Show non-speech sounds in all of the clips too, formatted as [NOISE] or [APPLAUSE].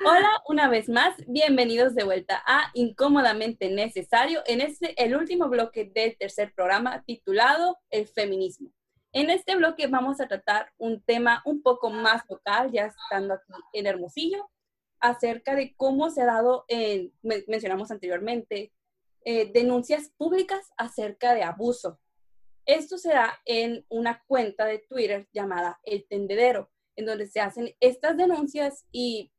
Hola, una vez más, bienvenidos de vuelta a Incómodamente Necesario en este, el último bloque del tercer programa titulado El feminismo. En este bloque vamos a tratar un tema un poco más local, ya estando aquí en Hermosillo, acerca de cómo se ha dado, en, mencionamos anteriormente, eh, denuncias públicas acerca de abuso. Esto se da en una cuenta de Twitter llamada El Tendedero, en donde se hacen estas denuncias y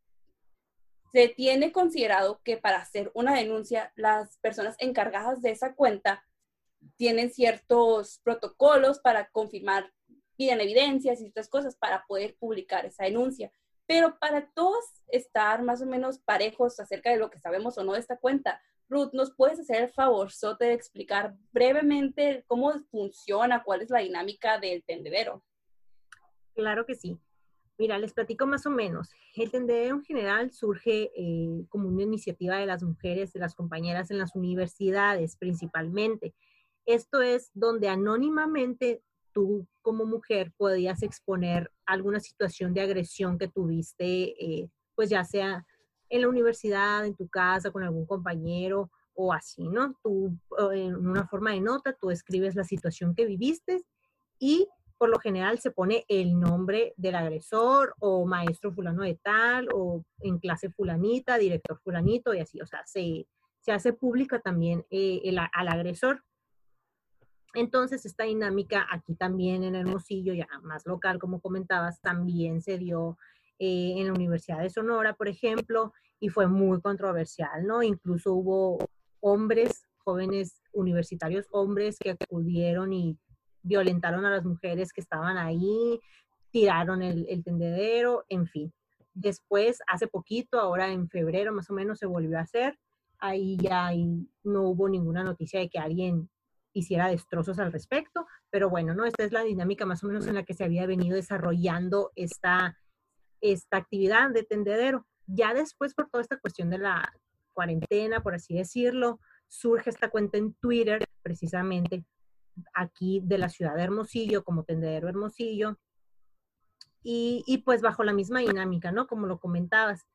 se tiene considerado que para hacer una denuncia, las personas encargadas de esa cuenta tienen ciertos protocolos para confirmar, piden evidencias y otras cosas para poder publicar esa denuncia. Pero para todos estar más o menos parejos acerca de lo que sabemos o no de esta cuenta, Ruth, ¿nos puedes hacer el favor de explicar brevemente cómo funciona, cuál es la dinámica del tendedero? Claro que sí. Mira, les platico más o menos. El tendedero en general surge eh, como una iniciativa de las mujeres, de las compañeras en las universidades principalmente. Esto es donde anónimamente tú como mujer podías exponer alguna situación de agresión que tuviste, eh, pues ya sea en la universidad, en tu casa, con algún compañero o así, ¿no? Tú en una forma de nota, tú escribes la situación que viviste y por lo general se pone el nombre del agresor o maestro fulano de tal o en clase fulanita, director fulanito y así, o sea, se, se hace pública también eh, el, al agresor. Entonces, esta dinámica aquí también en Hermosillo, ya más local, como comentabas, también se dio eh, en la Universidad de Sonora, por ejemplo, y fue muy controversial, ¿no? Incluso hubo hombres, jóvenes universitarios, hombres que acudieron y violentaron a las mujeres que estaban ahí, tiraron el, el tendedero, en fin. Después, hace poquito, ahora en febrero más o menos, se volvió a hacer. Ahí ya no hubo ninguna noticia de que alguien hiciera destrozos al respecto, pero bueno, ¿no? Esta es la dinámica más o menos en la que se había venido desarrollando esta, esta actividad de tendedero. Ya después, por toda esta cuestión de la cuarentena, por así decirlo, surge esta cuenta en Twitter, precisamente aquí de la ciudad de Hermosillo, como Tendedero Hermosillo, y, y pues bajo la misma dinámica, ¿no? Como lo comentabas,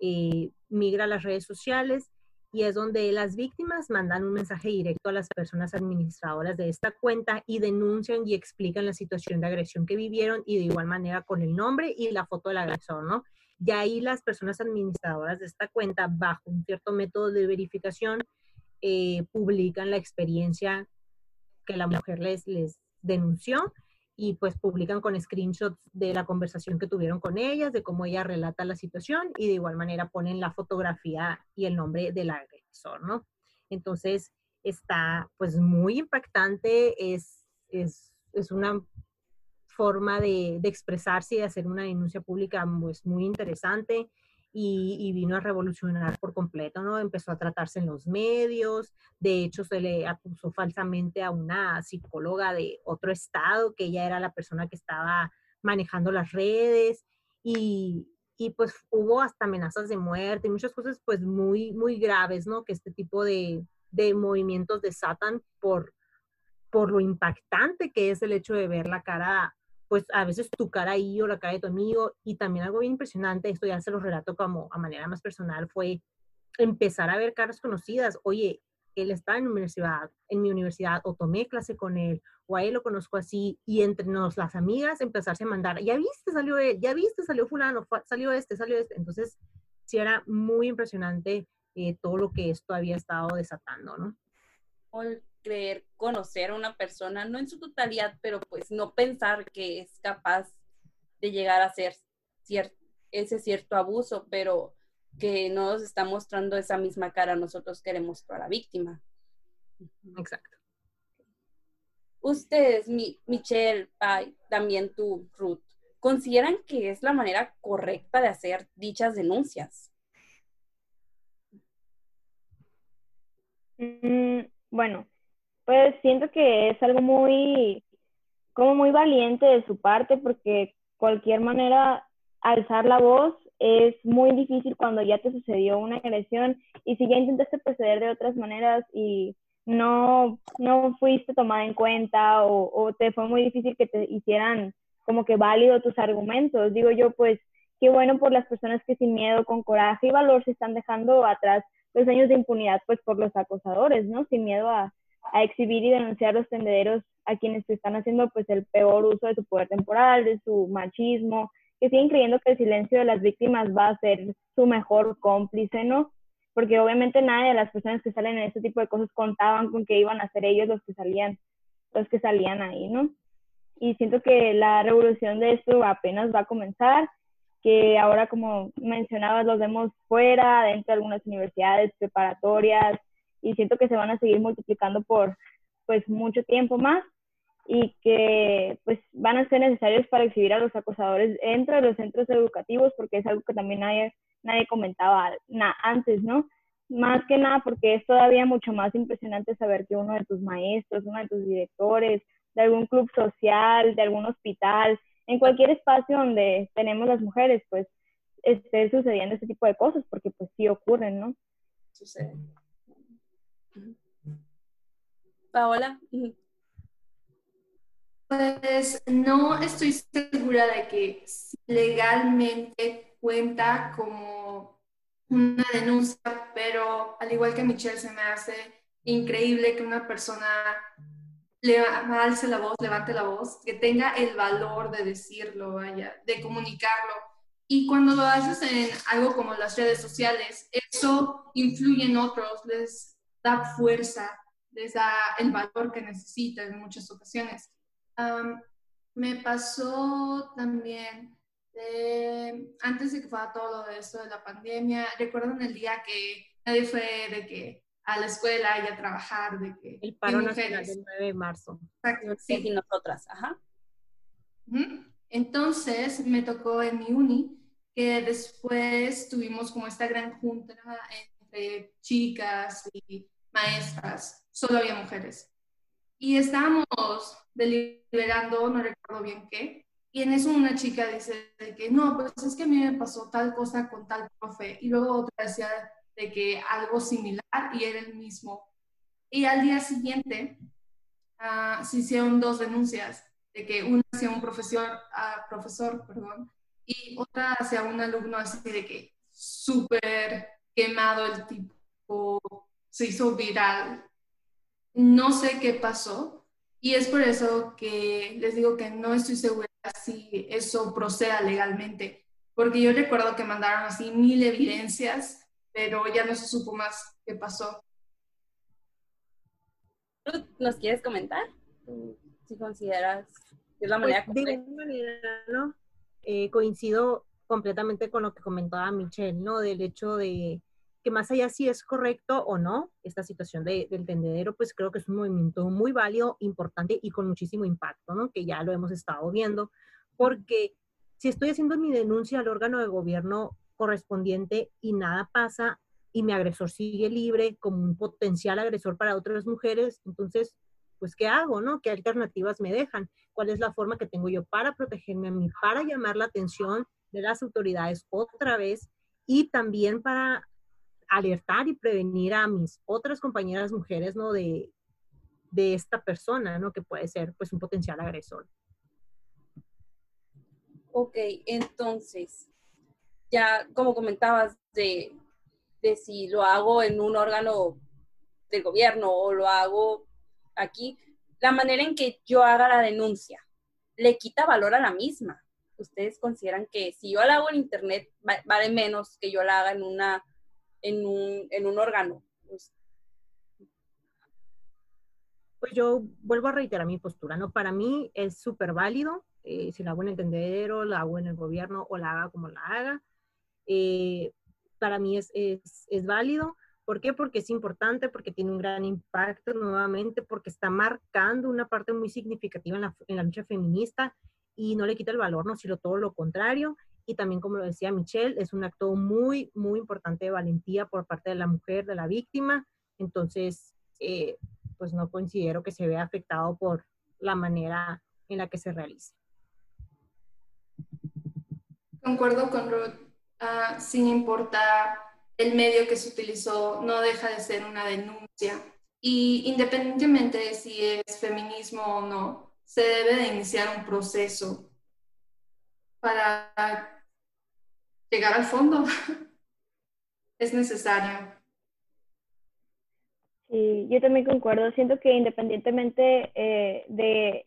eh, migra a las redes sociales y es donde las víctimas mandan un mensaje directo a las personas administradoras de esta cuenta y denuncian y explican la situación de agresión que vivieron y de igual manera con el nombre y la foto del agresor, ¿no? Y ahí las personas administradoras de esta cuenta, bajo un cierto método de verificación, eh, publican la experiencia que la mujer les, les denunció y pues publican con screenshots de la conversación que tuvieron con ellas, de cómo ella relata la situación y de igual manera ponen la fotografía y el nombre del agresor, ¿no? Entonces está pues muy impactante, es, es, es una forma de, de, expresarse y de hacer una denuncia pública pues muy interesante y, vino a revolucionar por completo, ¿no? Empezó a tratarse en los medios, de hecho se le acusó falsamente a una psicóloga de otro estado, que ella era la persona que estaba manejando las redes y, y pues hubo hasta amenazas de muerte y muchas cosas pues muy, muy graves, ¿no? Que este tipo de, de movimientos desatan por, por lo impactante que es el hecho de ver la cara pues a veces tu cara ahí o la cara de tu amigo. Y también algo bien impresionante, esto ya se lo relato como a manera más personal, fue empezar a ver caras conocidas. Oye, él está en mi universidad, en mi universidad, o tomé clase con él, o a él lo conozco así, y entre nos, las amigas, empezarse a mandar, ya viste, salió él, ya viste, salió fulano, salió este, salió este. Entonces, sí era muy impresionante eh, todo lo que esto había estado desatando, ¿no? Creer conocer a una persona, no en su totalidad, pero pues no pensar que es capaz de llegar a hacer ese cierto abuso, pero que no nos está mostrando esa misma cara nosotros queremos para la víctima. Exacto. Ustedes, Michelle, también tú, Ruth, ¿consideran que es la manera correcta de hacer dichas denuncias? Mm, bueno, pues siento que es algo muy, como muy valiente de su parte, porque cualquier manera alzar la voz es muy difícil cuando ya te sucedió una agresión y si ya intentaste proceder de otras maneras y no, no fuiste tomada en cuenta o, o te fue muy difícil que te hicieran como que válido tus argumentos. Digo yo, pues qué bueno por las personas que sin miedo, con coraje y valor se están dejando atrás los años de impunidad pues por los acosadores, ¿no? Sin miedo a, a exhibir y denunciar los tendederos a quienes están haciendo pues el peor uso de su poder temporal, de su machismo, que siguen creyendo que el silencio de las víctimas va a ser su mejor cómplice, ¿no? Porque obviamente nadie de las personas que salen en este tipo de cosas contaban con que iban a ser ellos los que salían, los que salían ahí, ¿no? Y siento que la revolución de esto apenas va a comenzar, que ahora como mencionabas los vemos fuera, dentro de algunas universidades preparatorias, y siento que se van a seguir multiplicando por pues mucho tiempo más y que pues van a ser necesarios para exhibir a los acosadores dentro de los centros educativos porque es algo que también nadie, nadie comentaba antes, ¿no? Más que nada porque es todavía mucho más impresionante saber que uno de tus maestros, uno de tus directores, de algún club social, de algún hospital, en cualquier espacio donde tenemos las mujeres, pues esté sucediendo este tipo de cosas, porque pues sí ocurren, ¿no? Paola. Pues no estoy segura de que legalmente cuenta como una denuncia, pero al igual que Michelle se me hace increíble que una persona le alce la voz, levante la voz, que tenga el valor de decirlo, de comunicarlo. Y cuando lo haces en algo como las redes sociales, eso influye en otros, les da fuerza, les da el valor que necesitan en muchas ocasiones me pasó también, antes de que fuera todo lo de esto de la pandemia, recuerdo en el día que nadie fue de que a la escuela y a trabajar, de que... El paro nacional del 9 de marzo. Exacto, sí. Y nosotras, ajá. Entonces me tocó en mi uni que después tuvimos como esta gran junta entre chicas y maestras, solo había mujeres. Y estábamos deliberando, no recuerdo bien qué, y en eso una chica dice que no, pues es que a mí me pasó tal cosa con tal profe, y luego otra decía de que algo similar y era el mismo. Y al día siguiente uh, se hicieron dos denuncias, de que una hacia un profesor, uh, profesor perdón, y otra hacia un alumno así de que súper quemado el tipo, se hizo viral. No sé qué pasó, y es por eso que les digo que no estoy segura si eso proceda legalmente, porque yo recuerdo que mandaron así mil evidencias, pero ya no se supo más qué pasó. ¿Nos quieres comentar? Si consideras que es la manera pues, De manera, ¿no? Eh, coincido completamente con lo que comentaba Michelle, ¿no? Del hecho de que más allá si es correcto o no esta situación del tendedero, pues creo que es un movimiento muy válido, importante y con muchísimo impacto, ¿no? Que ya lo hemos estado viendo, porque si estoy haciendo mi denuncia al órgano de gobierno correspondiente y nada pasa y mi agresor sigue libre como un potencial agresor para otras mujeres, entonces, pues, ¿qué hago, no? ¿Qué alternativas me dejan? ¿Cuál es la forma que tengo yo para protegerme a mí, para llamar la atención de las autoridades otra vez y también para alertar y prevenir a mis otras compañeras mujeres, ¿no? De, de esta persona, ¿no? Que puede ser, pues, un potencial agresor. Ok, entonces, ya como comentabas de, de si lo hago en un órgano del gobierno o lo hago aquí, la manera en que yo haga la denuncia le quita valor a la misma. ¿Ustedes consideran que si yo la hago en internet vale menos que yo la haga en una en un, en un órgano. Pues. pues, yo vuelvo a reiterar mi postura, ¿no? Para mí es súper válido, eh, si la hago en el tendedero, la hago en el gobierno o la haga como la haga. Eh, para mí es, es, es válido. ¿Por qué? Porque es importante, porque tiene un gran impacto nuevamente, porque está marcando una parte muy significativa en la, en la lucha feminista y no le quita el valor, no, sino todo lo contrario y también, como lo decía Michelle, es un acto muy, muy importante de valentía por parte de la mujer, de la víctima. Entonces, eh, pues no considero que se vea afectado por la manera en la que se realiza. Concuerdo con Ruth, ah, sin importar el medio que se utilizó, no deja de ser una denuncia. Y independientemente de si es feminismo o no, se debe de iniciar un proceso para llegar al fondo. [LAUGHS] es necesario. Sí, yo también concuerdo. Siento que independientemente eh, de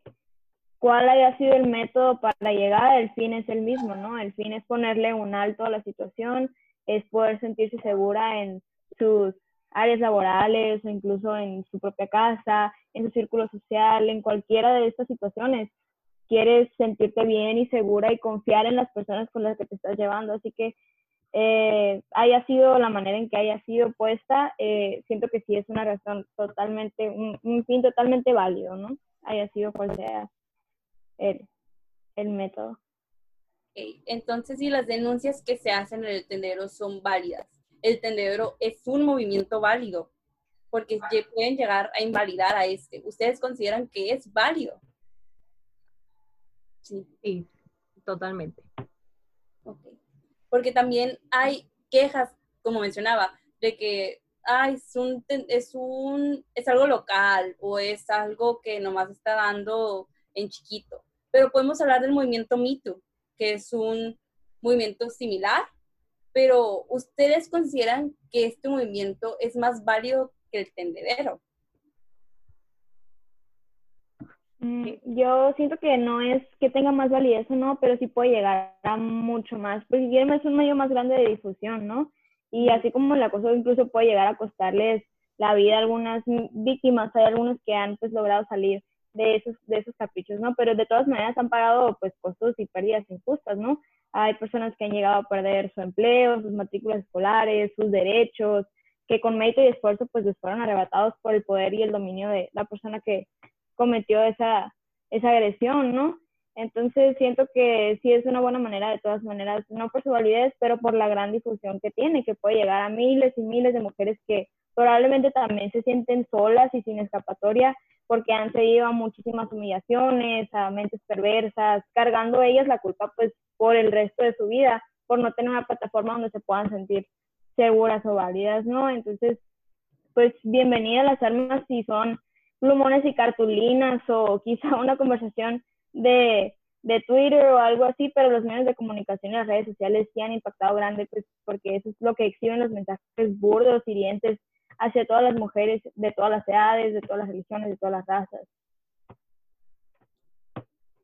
cuál haya sido el método para llegar, el fin es el mismo, ¿no? El fin es ponerle un alto a la situación, es poder sentirse segura en sus áreas laborales o incluso en su propia casa, en su círculo social, en cualquiera de estas situaciones. Quieres sentirte bien y segura y confiar en las personas con las que te estás llevando. Así que eh, haya sido la manera en que haya sido puesta, eh, siento que sí es una razón totalmente, un, fin totalmente válido, ¿no? Haya sido cual sea el, el método. Entonces, si las denuncias que se hacen en el tendero son válidas, el tendero es un movimiento válido, porque pueden llegar a invalidar a este. ¿Ustedes consideran que es válido? Sí, sí totalmente. Okay porque también hay quejas, como mencionaba, de que ay, es, un, es, un, es algo local o es algo que nomás está dando en chiquito. Pero podemos hablar del movimiento MeToo, que es un movimiento similar, pero ¿ustedes consideran que este movimiento es más válido que el tendedero? Mm, yo siento que no es que tenga más validez o no, pero sí puede llegar a mucho más, porque es un medio más grande de difusión, ¿no? Y así como el acoso incluso puede llegar a costarles la vida a algunas víctimas, hay algunos que han pues logrado salir de esos, de esos caprichos, ¿no? Pero de todas maneras han pagado pues costos y pérdidas injustas, ¿no? Hay personas que han llegado a perder su empleo, sus matrículas escolares, sus derechos, que con mérito y esfuerzo pues les fueron arrebatados por el poder y el dominio de la persona que, cometió esa, esa agresión, ¿no? Entonces siento que sí es una buena manera de todas maneras, no por su validez, pero por la gran difusión que tiene, que puede llegar a miles y miles de mujeres que probablemente también se sienten solas y sin escapatoria porque han cedido a muchísimas humillaciones, a mentes perversas, cargando ellas la culpa pues por el resto de su vida, por no tener una plataforma donde se puedan sentir seguras o válidas, ¿no? Entonces, pues bienvenida a las armas si son plumones y cartulinas o [LAUGHS] quizá una conversación de, de Twitter o algo así, pero los medios de comunicación y las redes sociales sí han impactado grande, pues porque eso es lo que exhiben los mensajes burdos, hirientes hacia todas las mujeres de todas las edades, de todas las religiones, de todas las razas.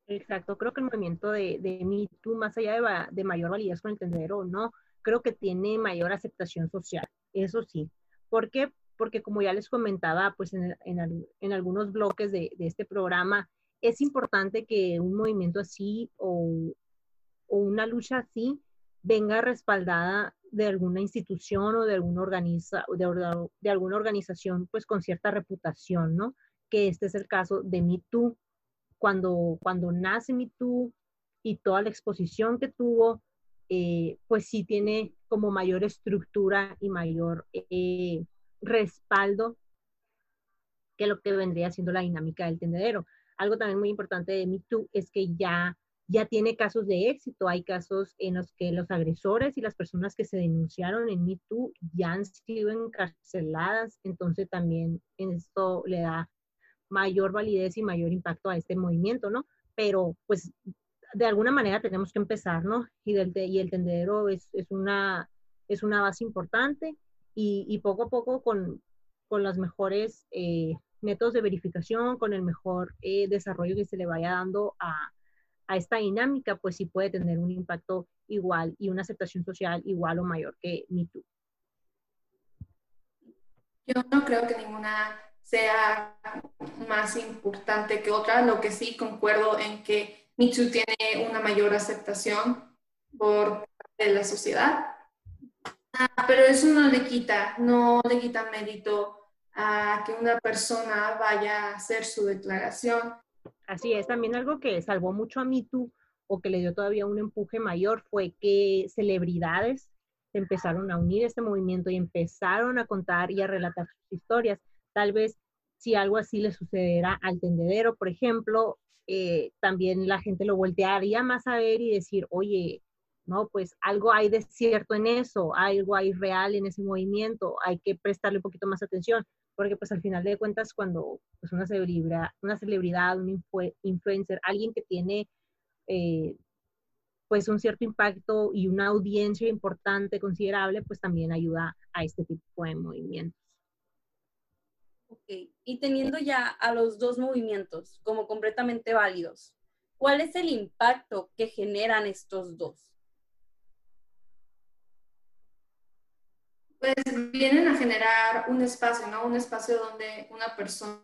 Exacto, creo que el movimiento de, de Me más allá de, de mayor validez con el o no, creo que tiene mayor aceptación social, eso sí. ¿Por qué? porque como ya les comentaba, pues en, en, algunos bloques de, de, este programa, es importante que un movimiento así o, o, una lucha así venga respaldada de alguna institución o de alguna, organiza, de, alguna organización pues con cierta reputación, ¿no? Que este es el caso de MeToo. Cuando, cuando nace MeToo y toda la exposición que tuvo, eh, pues sí tiene como mayor estructura y mayor eh, respaldo que lo que vendría siendo la dinámica del tendedero. Algo también muy importante de MeToo es que ya, ya tiene casos de éxito. Hay casos en los que los agresores y las personas que se denunciaron en MeToo ya han sido encarceladas. Entonces también esto le da mayor validez y mayor impacto a este movimiento, ¿no? Pero pues de alguna manera tenemos que empezar, ¿no? Y, del, y el tendedero es, es, una, es una base importante y, poco a poco con, con los mejores eh, métodos de verificación, con el mejor eh, desarrollo que se le vaya dando a, a, esta dinámica, pues sí puede tener un impacto igual y una aceptación social igual o mayor que MeToo. Yo no creo que ninguna sea más importante que otra, lo que sí concuerdo en que MeToo tiene una mayor aceptación por parte de la sociedad Ah, pero eso no le quita, no le quita mérito a que una persona vaya a hacer su declaración. Así es, también algo que salvó mucho a MeToo o que le dio todavía un empuje mayor fue que celebridades empezaron a unir este movimiento y empezaron a contar y a relatar sus historias. Tal vez si algo así le sucederá al tendedero, por ejemplo, eh, también la gente lo voltearía más a ver y decir, oye, ¿no? Pues algo hay de cierto en eso, algo hay real en ese movimiento, hay que prestarle un poquito más atención, porque pues al final de cuentas cuando pues una celebridad, una celebridad, un influencer, alguien que tiene, eh, pues un cierto impacto y una audiencia importante, considerable, pues también ayuda a este tipo de movimientos. Ok, y teniendo ya a los dos movimientos como completamente válidos, ¿cuál es el impacto que generan estos dos? Pues vienen a generar un espacio, ¿no? Un espacio donde una persona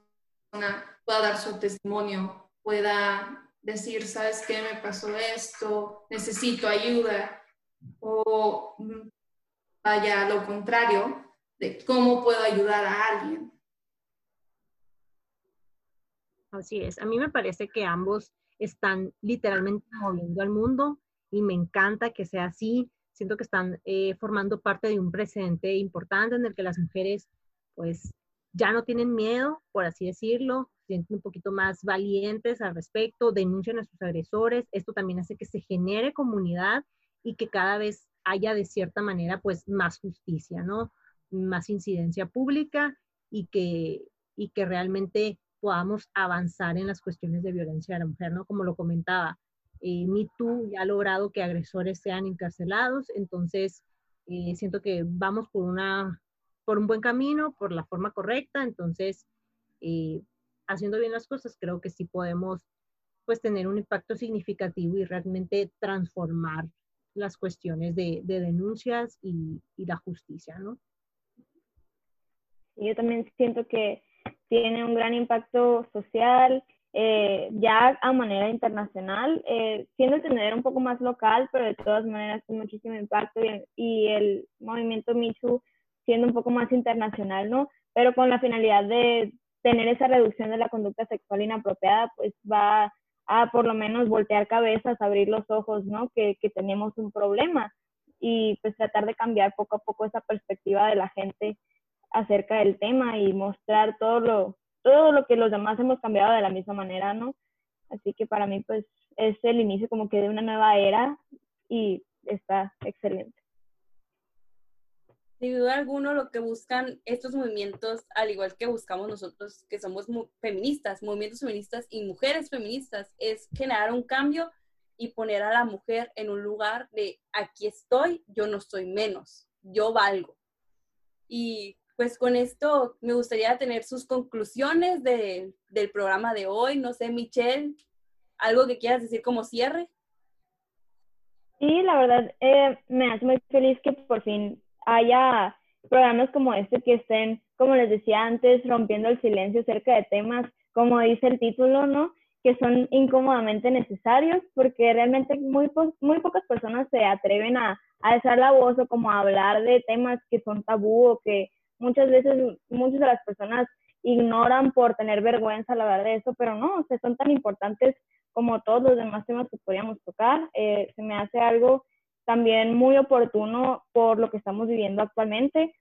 pueda dar su testimonio, pueda decir, ¿sabes qué? Me pasó esto, necesito ayuda, o vaya lo contrario, de cómo puedo ayudar a alguien. Así es, a mí me parece que ambos están literalmente moviendo al mundo y me encanta que sea así. Siento que están eh, formando parte de un precedente importante en el que las mujeres pues ya no tienen miedo, por así decirlo, sienten un poquito más valientes al respecto, denuncian a sus agresores. Esto también hace que se genere comunidad y que cada vez haya de cierta manera pues más justicia, ¿no? Más incidencia pública y que, y que realmente podamos avanzar en las cuestiones de violencia de la mujer, ¿no? Como lo comentaba, eh, ya ha logrado que agresores sean encarcelados, entonces eh, siento que vamos por, una, por un buen camino, por la forma correcta, entonces eh, haciendo bien las cosas, creo que sí podemos pues tener un impacto significativo y realmente transformar las cuestiones de, denuncias y, la justicia, ¿no? Yo también siento que tiene un gran impacto social, eh, ya a manera internacional, eh, siendo tener un poco más local, pero de todas maneras con muchísimo impacto y, y el movimiento Michu siendo un poco más internacional, ¿no? Pero con la finalidad de, tener esa reducción de la conducta sexual inapropiada, pues va a por lo menos voltear cabezas, abrir los ojos, ¿no? Que, que tenemos un problema y pues tratar de cambiar poco a poco esa perspectiva de la gente acerca del tema y mostrar todo lo, todo lo que los demás hemos cambiado de la misma manera, ¿no? Así que para mí pues es el inicio como que de una nueva era y está excelente. Sin duda alguno, lo que buscan estos movimientos, al igual que buscamos nosotros, que somos feministas, movimientos feministas y mujeres feministas, es generar un cambio y poner a la mujer en un lugar de aquí estoy, yo no soy menos, yo valgo. Y pues con esto me gustaría tener sus conclusiones del programa de hoy. No sé, Michelle, algo que quieras decir como cierre. Sí, la verdad, eh, me hace muy feliz que por fin haya programas como este que estén, como les decía antes, rompiendo el silencio acerca de temas, como dice el título, ¿no? Que son incómodamente necesarios, porque realmente muy, muy pocas personas se atreven a, a alzar la voz o como a hablar de temas que son tabú o que muchas veces muchas de las personas ignoran por tener vergüenza la hablar de eso, pero no, o sea, son tan importantes como todos los demás temas que podríamos tocar. Eh, se me hace algo también muy oportuno por lo que estamos viviendo actualmente,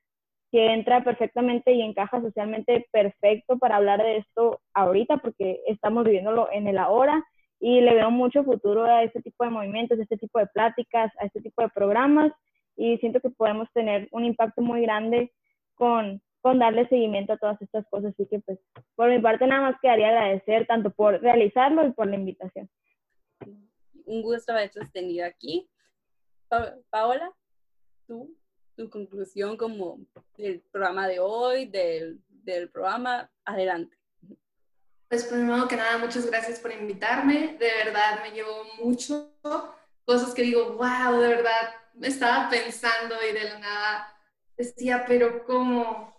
que entra perfectamente y encaja socialmente perfecto para hablar de esto ahorita, porque estamos viviéndolo en el ahora y le veo mucho futuro a este tipo de movimientos, a este tipo de pláticas, a este tipo de programas y siento que podemos tener un impacto muy grande con, con darle seguimiento a todas estas cosas. Así que pues por mi parte nada más quedaría agradecer tanto por realizarlo y por la invitación. Un gusto haberte tenido aquí. Paola, tú, tu conclusión como del programa de hoy, del, del programa, adelante. Pues primero que nada, muchas gracias por invitarme. De verdad me llevo mucho, cosas que digo, wow, de verdad, me estaba pensando y de la nada decía, pero cómo,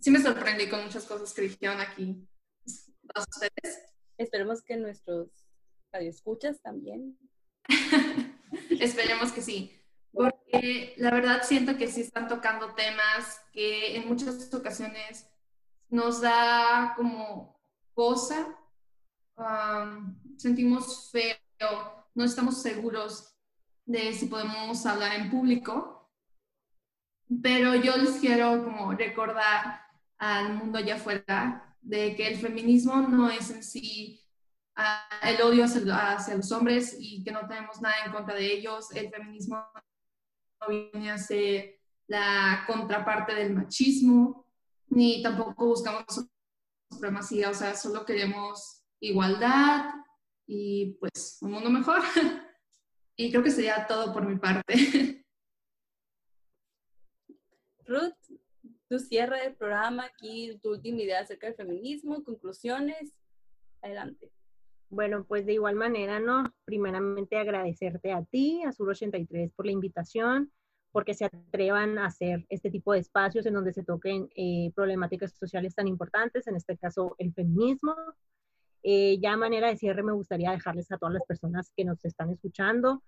sí me sorprendí con muchas cosas que dijeron aquí. Ustedes. Esperemos que nuestros radioescuchas también. [LAUGHS] Esperemos que sí, porque la verdad siento que sí están tocando temas que en muchas ocasiones nos da como cosa, sentimos feo, no estamos seguros de si podemos hablar en público, pero yo les quiero como recordar al mundo allá afuera de que el feminismo no es en sí el odio hacia, los hombres y que no tenemos nada en contra de ellos. El feminismo no viene a ser la contraparte del machismo, ni tampoco buscamos supremacía, o sea, solo queremos igualdad y pues un mundo mejor. [LAUGHS] Y creo que sería todo por mi parte. [LAUGHS] Ruth, tu cierre del programa, aquí tu última idea acerca del feminismo, conclusiones, adelante. Bueno, pues de igual manera, ¿no? Primeramente agradecerte a ti, a Sur 83, por la invitación, porque se atrevan a hacer este tipo de espacios en donde se toquen eh, problemáticas sociales tan importantes, en este caso el feminismo. Eh, ya manera de cierre me gustaría dejarles a todas las personas que nos están escuchando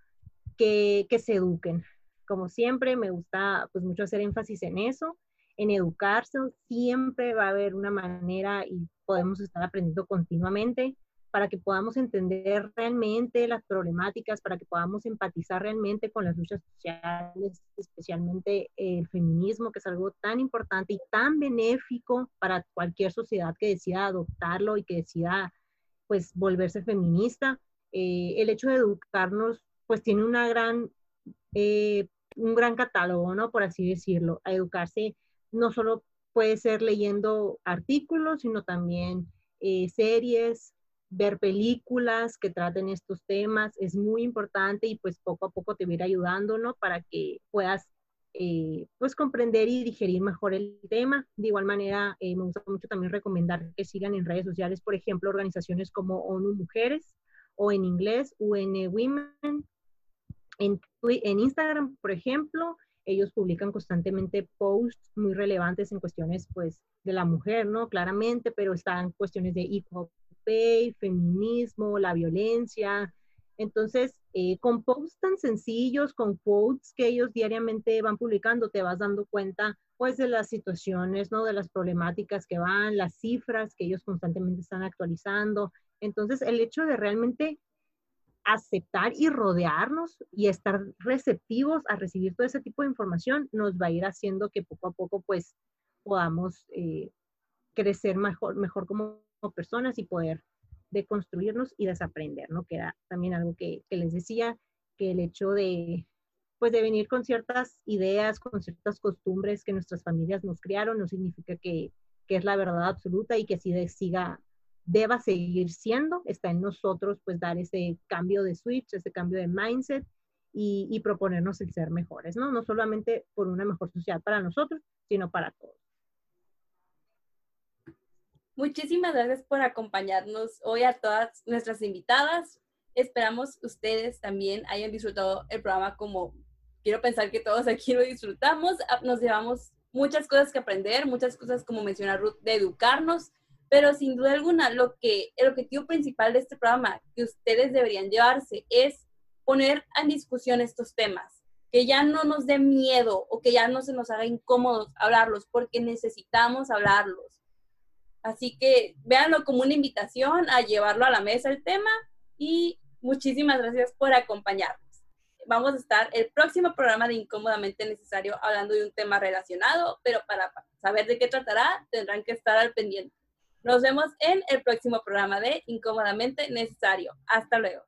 que, que se eduquen. Como siempre, me gusta pues mucho hacer énfasis en eso, en educarse. Siempre va a haber una manera y podemos estar aprendiendo continuamente para que podamos entender realmente las problemáticas, para que podamos empatizar realmente con las luchas sociales, especialmente el feminismo, que es algo tan importante y tan benéfico para cualquier sociedad que decida adoptarlo y que decida pues volverse feminista. Eh, el hecho de educarnos pues tiene una gran, eh, un gran catálogo, ¿no? Por así decirlo. A educarse no solo puede ser leyendo artículos, sino también eh, series, ver películas que traten estos temas es muy importante y pues poco a poco te va a ayudando, ¿no? Para que puedas eh, pues comprender y digerir mejor el tema. De igual manera, eh, me gusta mucho también recomendar que sigan en redes sociales, por ejemplo, organizaciones como ONU Mujeres o en inglés UN Women. En, en Instagram, por ejemplo, ellos publican constantemente posts muy relevantes en cuestiones pues de la mujer, ¿no? Claramente, pero están cuestiones de equal feminismo, la violencia. Entonces, eh, con posts tan sencillos, con quotes que ellos diariamente van publicando, te vas dando cuenta pues de las situaciones, ¿no? De las problemáticas que van, las cifras que ellos constantemente están actualizando. Entonces, el hecho de realmente aceptar y rodearnos y estar receptivos a recibir todo ese tipo de información nos va a ir haciendo que poco a poco pues podamos eh, crecer mejor, mejor como personas y poder deconstruirnos y desaprender, ¿no? Que era también algo que, les decía, que el hecho de, pues de venir con ciertas ideas, con ciertas costumbres que nuestras familias nos criaron, no significa que, es la verdad absoluta y que así de, siga, deba seguir siendo, está en nosotros pues dar ese cambio de switch, ese cambio de mindset y, y proponernos el ser mejores, ¿no? No solamente por una mejor sociedad para nosotros, sino para todos. Muchísimas gracias por acompañarnos hoy a todas nuestras invitadas. Esperamos ustedes también hayan disfrutado el programa como quiero pensar que todos aquí lo disfrutamos. Ah, nos llevamos muchas cosas que aprender, muchas cosas como menciona Ruth, de educarnos, pero sin duda alguna lo que el objetivo principal de este programa que ustedes deberían llevarse es poner en discusión estos temas, que ya no nos dé miedo o que ya no se nos haga incómodos hablarlos, porque necesitamos hablarlos Así que véanlo como una invitación a llevarlo a la mesa el tema y muchísimas gracias por acompañarnos. Vamos a estar el próximo programa de Incómodamente Necesario hablando de un tema relacionado, pero para saber de qué tratará tendrán que estar al pendiente. Nos vemos en el próximo programa de Incómodamente Necesario. Hasta luego.